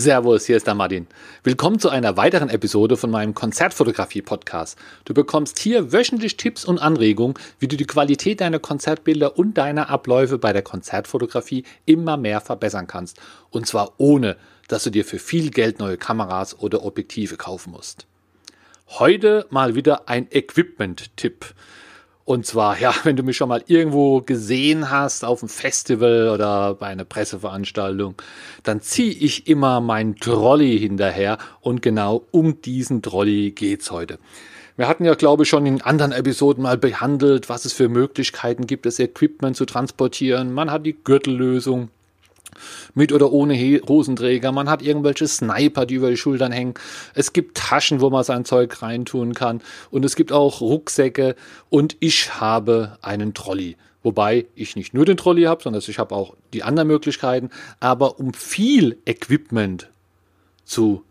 Servus, hier ist der Martin. Willkommen zu einer weiteren Episode von meinem Konzertfotografie-Podcast. Du bekommst hier wöchentlich Tipps und Anregungen, wie du die Qualität deiner Konzertbilder und deiner Abläufe bei der Konzertfotografie immer mehr verbessern kannst. Und zwar ohne, dass du dir für viel Geld neue Kameras oder Objektive kaufen musst. Heute mal wieder ein Equipment-Tipp. Und zwar, ja, wenn du mich schon mal irgendwo gesehen hast, auf einem Festival oder bei einer Presseveranstaltung, dann ziehe ich immer meinen Trolley hinterher und genau um diesen Trolley geht's heute. Wir hatten ja, glaube ich, schon in anderen Episoden mal behandelt, was es für Möglichkeiten gibt, das Equipment zu transportieren. Man hat die Gürtellösung, mit oder ohne Hosenträger. Man hat irgendwelche Sniper, die über die Schultern hängen. Es gibt Taschen, wo man sein Zeug reintun kann. Und es gibt auch Rucksäcke. Und ich habe einen Trolley. Wobei ich nicht nur den Trolley habe, sondern ich habe auch die anderen Möglichkeiten. Aber um viel Equipment zu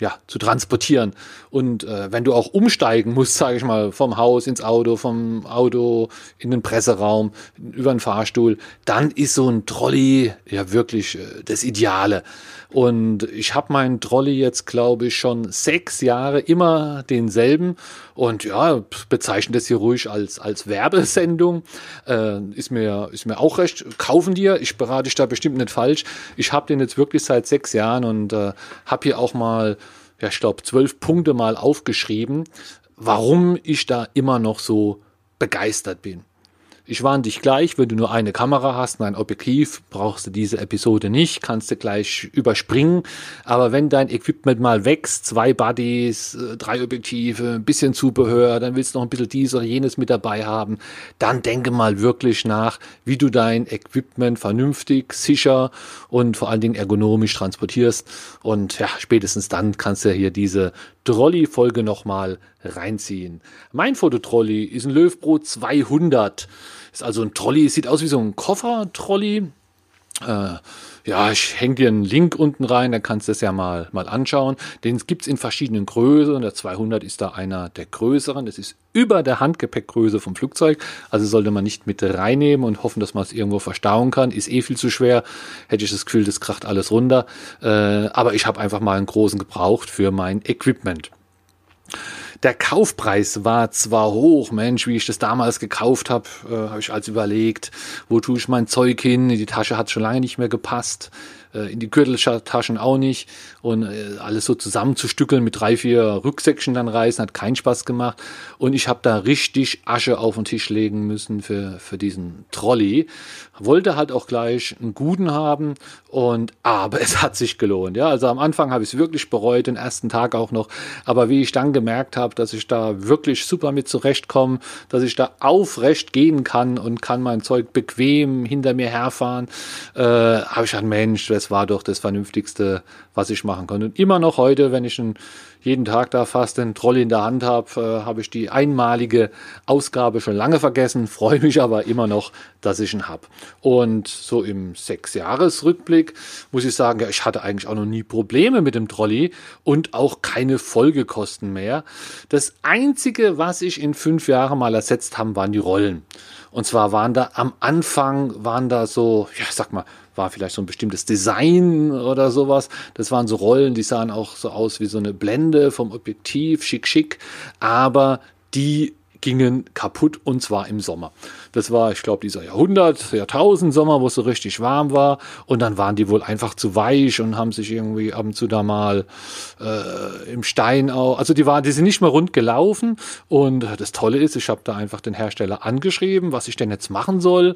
ja, zu transportieren. Und äh, wenn du auch umsteigen musst, sage ich mal, vom Haus ins Auto, vom Auto in den Presseraum, über den Fahrstuhl, dann ist so ein Trolley ja wirklich äh, das Ideale. Und ich habe meinen Trolley jetzt, glaube ich, schon sechs Jahre immer denselben. Und ja, bezeichne das hier ruhig als, als Werbesendung. Äh, ist, mir, ist mir auch recht. Kaufen dir, ich berate dich da bestimmt nicht falsch. Ich habe den jetzt wirklich seit sechs Jahren und äh, habe hier auch mal, ja, ich glaube, zwölf Punkte mal aufgeschrieben, warum ich da immer noch so begeistert bin. Ich warne dich gleich, wenn du nur eine Kamera hast und ein Objektiv, brauchst du diese Episode nicht, kannst du gleich überspringen. Aber wenn dein Equipment mal wächst, zwei Buddies, äh, drei Objektive, ein bisschen Zubehör, dann willst du noch ein bisschen dies oder jenes mit dabei haben, dann denke mal wirklich nach, wie du dein Equipment vernünftig, sicher und vor allen Dingen ergonomisch transportierst. Und ja, spätestens dann kannst du hier diese Trolley-Folge nochmal reinziehen. Mein Fototrolley ist ein Löwbrot 200. Ist also ein Trolley, sieht aus wie so ein Koffer-Trolley. Äh, ja, ich hänge dir einen Link unten rein, dann kannst du das ja mal, mal anschauen. Den gibt's in verschiedenen Größen. Der 200 ist da einer der größeren. Das ist über der Handgepäckgröße vom Flugzeug. Also sollte man nicht mit reinnehmen und hoffen, dass man es irgendwo verstauen kann. Ist eh viel zu schwer. Hätte ich das Gefühl, das kracht alles runter. Äh, aber ich habe einfach mal einen großen gebraucht für mein Equipment. Der Kaufpreis war zwar hoch, Mensch, wie ich das damals gekauft habe, äh, habe ich als überlegt, wo tue ich mein Zeug hin? Die Tasche hat schon lange nicht mehr gepasst in die Gürteltaschen auch nicht. Und äh, alles so zusammenzustückeln mit drei, vier Rücksäckchen dann reißen, hat keinen Spaß gemacht. Und ich habe da richtig Asche auf den Tisch legen müssen für, für diesen Trolley. Wollte halt auch gleich einen guten haben. Und aber es hat sich gelohnt. Ja, also am Anfang habe ich es wirklich bereut, den ersten Tag auch noch. Aber wie ich dann gemerkt habe, dass ich da wirklich super mit zurechtkomme, dass ich da aufrecht gehen kann und kann mein Zeug bequem hinter mir herfahren, äh, habe ich gesagt, Mensch, das war doch das Vernünftigste, was ich machen konnte. Und immer noch heute, wenn ich einen, jeden Tag da fast einen Trolley in der Hand habe, äh, habe ich die einmalige Ausgabe schon lange vergessen, freue mich aber immer noch, dass ich ihn habe. Und so im Sechs-Jahres-Rückblick muss ich sagen, ja, ich hatte eigentlich auch noch nie Probleme mit dem Trolley und auch keine Folgekosten mehr. Das Einzige, was ich in fünf Jahren mal ersetzt haben, waren die Rollen. Und zwar waren da am Anfang, waren da so, ja, sag mal, war vielleicht so ein bestimmtes Design oder sowas. Das waren so Rollen, die sahen auch so aus wie so eine Blende vom Objektiv, schick, schick. Aber die gingen kaputt und zwar im Sommer. Das war, ich glaube, dieser Jahrhundert, Jahrtausend Sommer, wo es so richtig warm war. Und dann waren die wohl einfach zu weich und haben sich irgendwie ab und zu da mal äh, im Stein auch. Also die waren, die sind nicht mehr rund gelaufen. Und das Tolle ist, ich habe da einfach den Hersteller angeschrieben, was ich denn jetzt machen soll.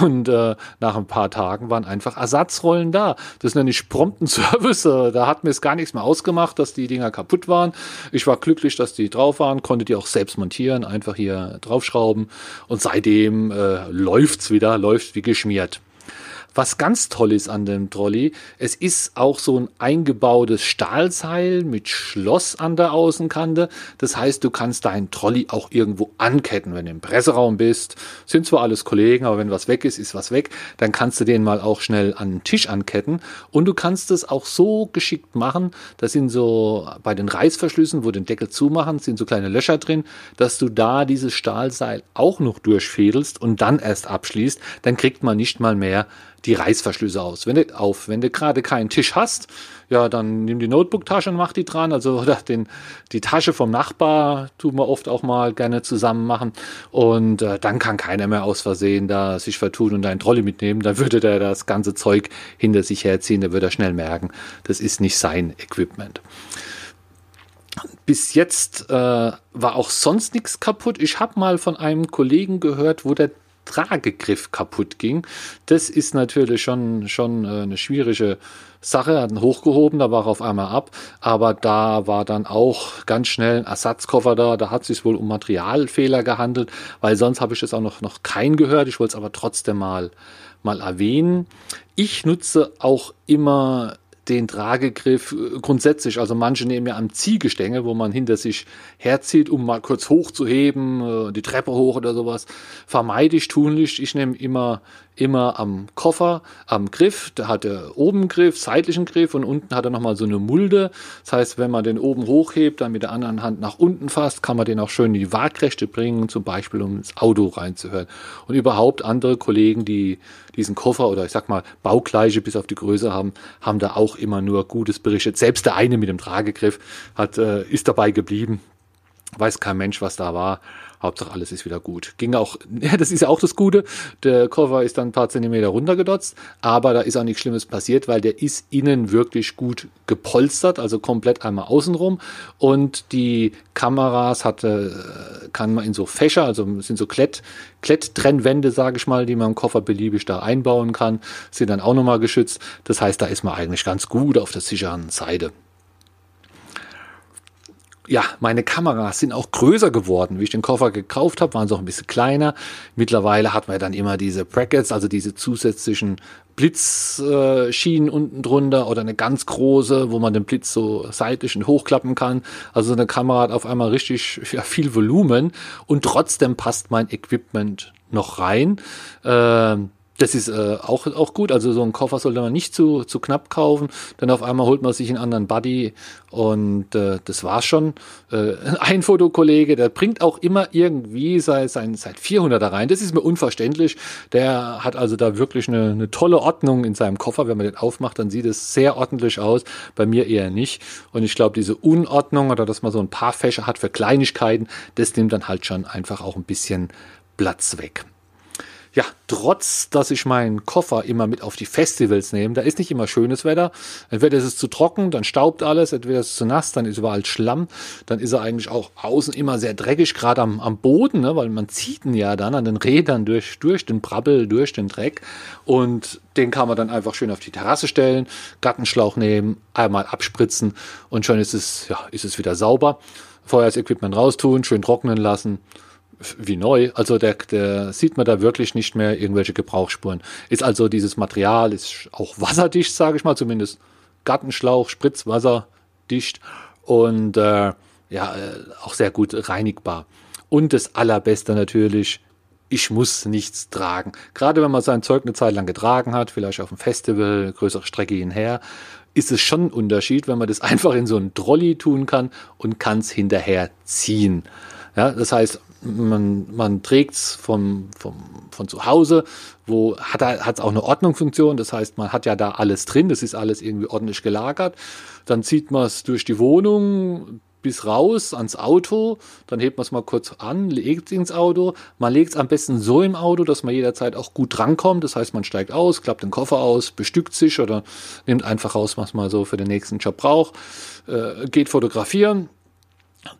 Und äh, nach ein paar Tagen waren einfach Ersatzrollen da. Das nenne ich prompten Service. Da hat mir es gar nichts mehr ausgemacht, dass die Dinger kaputt waren. Ich war glücklich, dass die drauf waren, konnte die auch selbst montieren, einfach hier draufschrauben. Und seitdem seitdem äh, läuft's wieder, läuft wie geschmiert. Was ganz toll ist an dem Trolley, es ist auch so ein eingebautes Stahlseil mit Schloss an der Außenkante. Das heißt, du kannst deinen Trolley auch irgendwo anketten, wenn du im Presseraum bist. Sind zwar alles Kollegen, aber wenn was weg ist, ist was weg. Dann kannst du den mal auch schnell an den Tisch anketten. Und du kannst es auch so geschickt machen. Das sind so bei den Reißverschlüssen, wo den Deckel zumachen, sind so kleine Löcher drin, dass du da dieses Stahlseil auch noch durchfädelst und dann erst abschließt. Dann kriegt man nicht mal mehr die Reißverschlüsse aus. Wenn du, auf, wenn du gerade keinen Tisch hast, ja, dann nimm die Notebook-Tasche und mach die dran. Also oder den, die Tasche vom Nachbar tun wir oft auch mal gerne zusammen machen. Und äh, dann kann keiner mehr aus Versehen da sich vertun und einen Trolley mitnehmen. Dann würde der das ganze Zeug hinter sich herziehen. Da würde er schnell merken, das ist nicht sein Equipment. Bis jetzt äh, war auch sonst nichts kaputt. Ich habe mal von einem Kollegen gehört, wo der Tragegriff kaputt ging. Das ist natürlich schon, schon äh, eine schwierige Sache. Hat ihn hochgehoben, da war er auf einmal ab. Aber da war dann auch ganz schnell ein Ersatzkoffer da. Da hat es sich wohl um Materialfehler gehandelt, weil sonst habe ich das auch noch, noch kein gehört. Ich wollte es aber trotzdem mal, mal erwähnen. Ich nutze auch immer den Tragegriff äh, grundsätzlich. Also manche nehmen ja am Ziehgestänge, wo man hinter sich herzieht, um mal kurz hochzuheben, äh, die Treppe hoch oder sowas. Vermeide ich tunlich. Ich nehme immer immer am Koffer, am Griff. Da hat er oben Griff, seitlichen Griff und unten hat er nochmal so eine Mulde. Das heißt, wenn man den oben hochhebt, dann mit der anderen Hand nach unten fasst, kann man den auch schön in die Waagrechte bringen, zum Beispiel um ins Auto reinzuhören. Und überhaupt andere Kollegen, die diesen Koffer oder ich sag mal Baugleiche bis auf die Größe haben, haben da auch immer nur Gutes berichtet. Selbst der eine mit dem Tragegriff hat, äh, ist dabei geblieben. Weiß kein Mensch, was da war. Hauptsache alles ist wieder gut. Ging auch, ja, das ist ja auch das Gute. Der Cover ist dann ein paar Zentimeter runtergedotzt, aber da ist auch nichts Schlimmes passiert, weil der ist innen wirklich gut gepolstert, also komplett einmal außenrum. Und die Kameras hatte, kann man in so Fächer, also sind so Klett, Kletttrennwände, sage ich mal, die man im Koffer beliebig da einbauen kann, sind dann auch nochmal geschützt. Das heißt, da ist man eigentlich ganz gut auf der sicheren Seite ja, meine Kameras sind auch größer geworden. Wie ich den Koffer gekauft habe, waren sie auch ein bisschen kleiner. Mittlerweile hat man dann immer diese Brackets, also diese zusätzlichen Blitzschienen unten drunter oder eine ganz große, wo man den Blitz so seitlich und hochklappen kann. Also eine Kamera hat auf einmal richtig ja, viel Volumen und trotzdem passt mein Equipment noch rein. Ähm, das ist äh, auch, auch gut. Also so einen Koffer sollte man nicht zu, zu knapp kaufen. Dann auf einmal holt man sich einen anderen Buddy und äh, das war's schon. Äh, ein Fotokollege, der bringt auch immer irgendwie sein, sein, sein 400er rein. Das ist mir unverständlich. Der hat also da wirklich eine, eine tolle Ordnung in seinem Koffer. Wenn man den aufmacht, dann sieht es sehr ordentlich aus. Bei mir eher nicht. Und ich glaube, diese Unordnung oder dass man so ein paar Fächer hat für Kleinigkeiten, das nimmt dann halt schon einfach auch ein bisschen Platz weg ja, trotz, dass ich meinen Koffer immer mit auf die Festivals nehme, da ist nicht immer schönes Wetter. Entweder ist es zu trocken, dann staubt alles, entweder ist es zu nass, dann ist überall Schlamm, dann ist er eigentlich auch außen immer sehr dreckig, gerade am, am Boden, ne, weil man zieht ihn ja dann an den Rädern durch, durch den Brabbel, durch den Dreck und den kann man dann einfach schön auf die Terrasse stellen, Gartenschlauch nehmen, einmal abspritzen und schon ist es, ja, ist es wieder sauber. Vorher raustun, schön trocknen lassen wie neu. Also der, der sieht man da wirklich nicht mehr irgendwelche Gebrauchsspuren. Ist also dieses Material ist auch wasserdicht, sage ich mal, zumindest Gartenschlauch, Spritzwasser dicht und äh, ja äh, auch sehr gut reinigbar. Und das allerbeste natürlich, ich muss nichts tragen. Gerade wenn man sein Zeug eine Zeit lang getragen hat, vielleicht auf einem Festival, größere Strecke hinher, ist es schon ein Unterschied, wenn man das einfach in so einen Trolley tun kann und kann es hinterher ziehen. Ja, das heißt, man, man trägt es vom, vom, von zu Hause, wo hat es auch eine Ordnungsfunktion, das heißt, man hat ja da alles drin, das ist alles irgendwie ordentlich gelagert. Dann zieht man es durch die Wohnung bis raus ans Auto, dann hebt man es mal kurz an, legt es ins Auto. Man legt es am besten so im Auto, dass man jederzeit auch gut drankommt. Das heißt, man steigt aus, klappt den Koffer aus, bestückt sich oder nimmt einfach raus, was man so für den nächsten Job braucht, äh, geht fotografieren,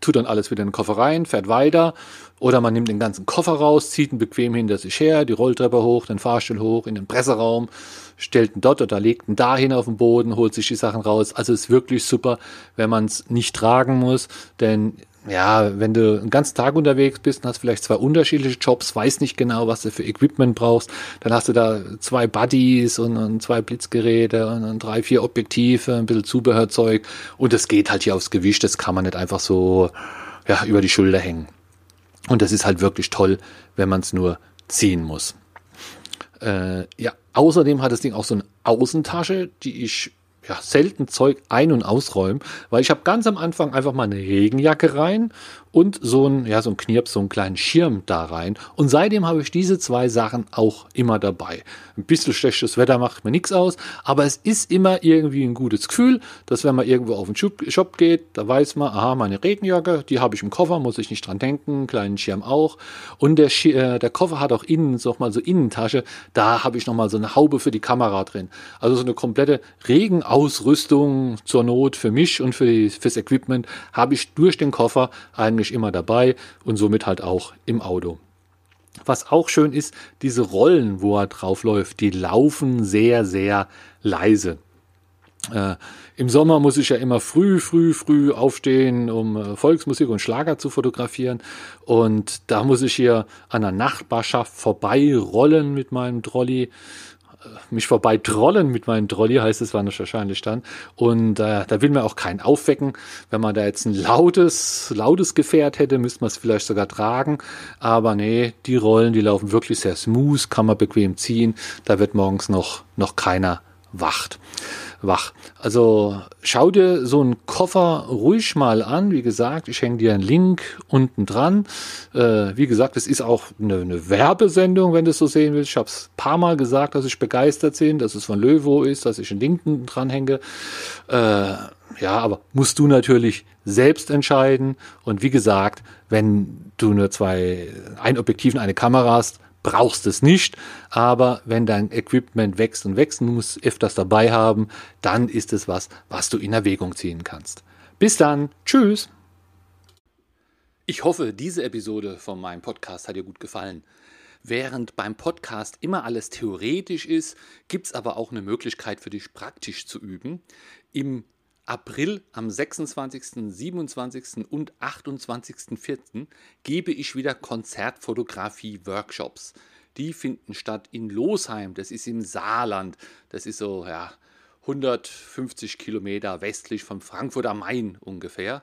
tut dann alles wieder in den Koffer rein, fährt weiter. Oder man nimmt den ganzen Koffer raus, zieht ihn bequem hinter sich her, die Rolltreppe hoch, den Fahrstuhl hoch, in den Presseraum, stellt ihn dort oder legt ihn dahin auf den Boden, holt sich die Sachen raus. Also ist wirklich super, wenn man es nicht tragen muss, denn ja, wenn du einen ganzen Tag unterwegs bist und hast vielleicht zwei unterschiedliche Jobs, weiß nicht genau, was du für Equipment brauchst, dann hast du da zwei Buddies und, und zwei Blitzgeräte und, und, drei, vier Objektive, ein bisschen Zubehörzeug und das geht halt hier aufs Gewicht, das kann man nicht einfach so ja, über die Schulter hängen. Und das ist halt wirklich toll, wenn man es nur ziehen muss. Äh, ja, außerdem hat das Ding auch so eine Außentasche, die ich ja, selten Zeug ein- und ausräumen, weil ich habe ganz am Anfang einfach mal eine Regenjacke rein und so ein, ja, so ein Knirps, so einen kleinen Schirm da rein. Und seitdem habe ich diese zwei Sachen auch immer dabei. Ein bisschen schlechtes Wetter macht mir nichts aus, aber es ist immer irgendwie ein gutes Gefühl, dass wenn man irgendwo auf den Shop geht, da weiß man, aha, meine Regenjacke, die habe ich im Koffer, muss ich nicht dran denken, kleinen Schirm auch. Und der, äh, der Koffer hat auch innen so mal so Innentasche, da habe ich noch mal so eine Haube für die Kamera drin. Also so eine komplette Regenausrüstung zur Not für mich und für die, fürs Equipment habe ich durch den Koffer eigentlich immer dabei und somit halt auch im Auto. Was auch schön ist, diese Rollen, wo er drauf läuft, die laufen sehr, sehr leise. Äh, Im Sommer muss ich ja immer früh, früh, früh aufstehen, um äh, Volksmusik und Schlager zu fotografieren. Und da muss ich hier an der Nachbarschaft vorbeirollen mit meinem Trolley mich vorbei trollen mit meinem Trolley, heißt es wahrscheinlich dann. Und äh, da will man auch keinen aufwecken. Wenn man da jetzt ein lautes, lautes Gefährt hätte, müsste man es vielleicht sogar tragen. Aber nee, die Rollen, die laufen wirklich sehr smooth, kann man bequem ziehen. Da wird morgens noch, noch keiner wacht wach. Also schau dir so einen Koffer ruhig mal an. Wie gesagt, ich hänge dir einen Link unten dran. Äh, wie gesagt, es ist auch eine, eine, Werbesendung, wenn du es so sehen willst. Ich habe es paar Mal gesagt, dass ich begeistert bin, dass es von Löwo ist, dass ich einen Link dran hänge. Äh, ja, aber musst du natürlich selbst entscheiden. Und wie gesagt, wenn du nur zwei, ein Objektiv und eine Kamera hast, brauchst es nicht, aber wenn dein Equipment wächst und wächst und du musst öfters dabei haben, dann ist es was, was du in Erwägung ziehen kannst. Bis dann, tschüss! Ich hoffe, diese Episode von meinem Podcast hat dir gut gefallen. Während beim Podcast immer alles theoretisch ist, gibt es aber auch eine Möglichkeit für dich praktisch zu üben. Im April am 26., 27. und 28.04. gebe ich wieder Konzertfotografie-Workshops. Die finden statt in Losheim, das ist im Saarland. Das ist so ja, 150 Kilometer westlich von Frankfurt am Main ungefähr.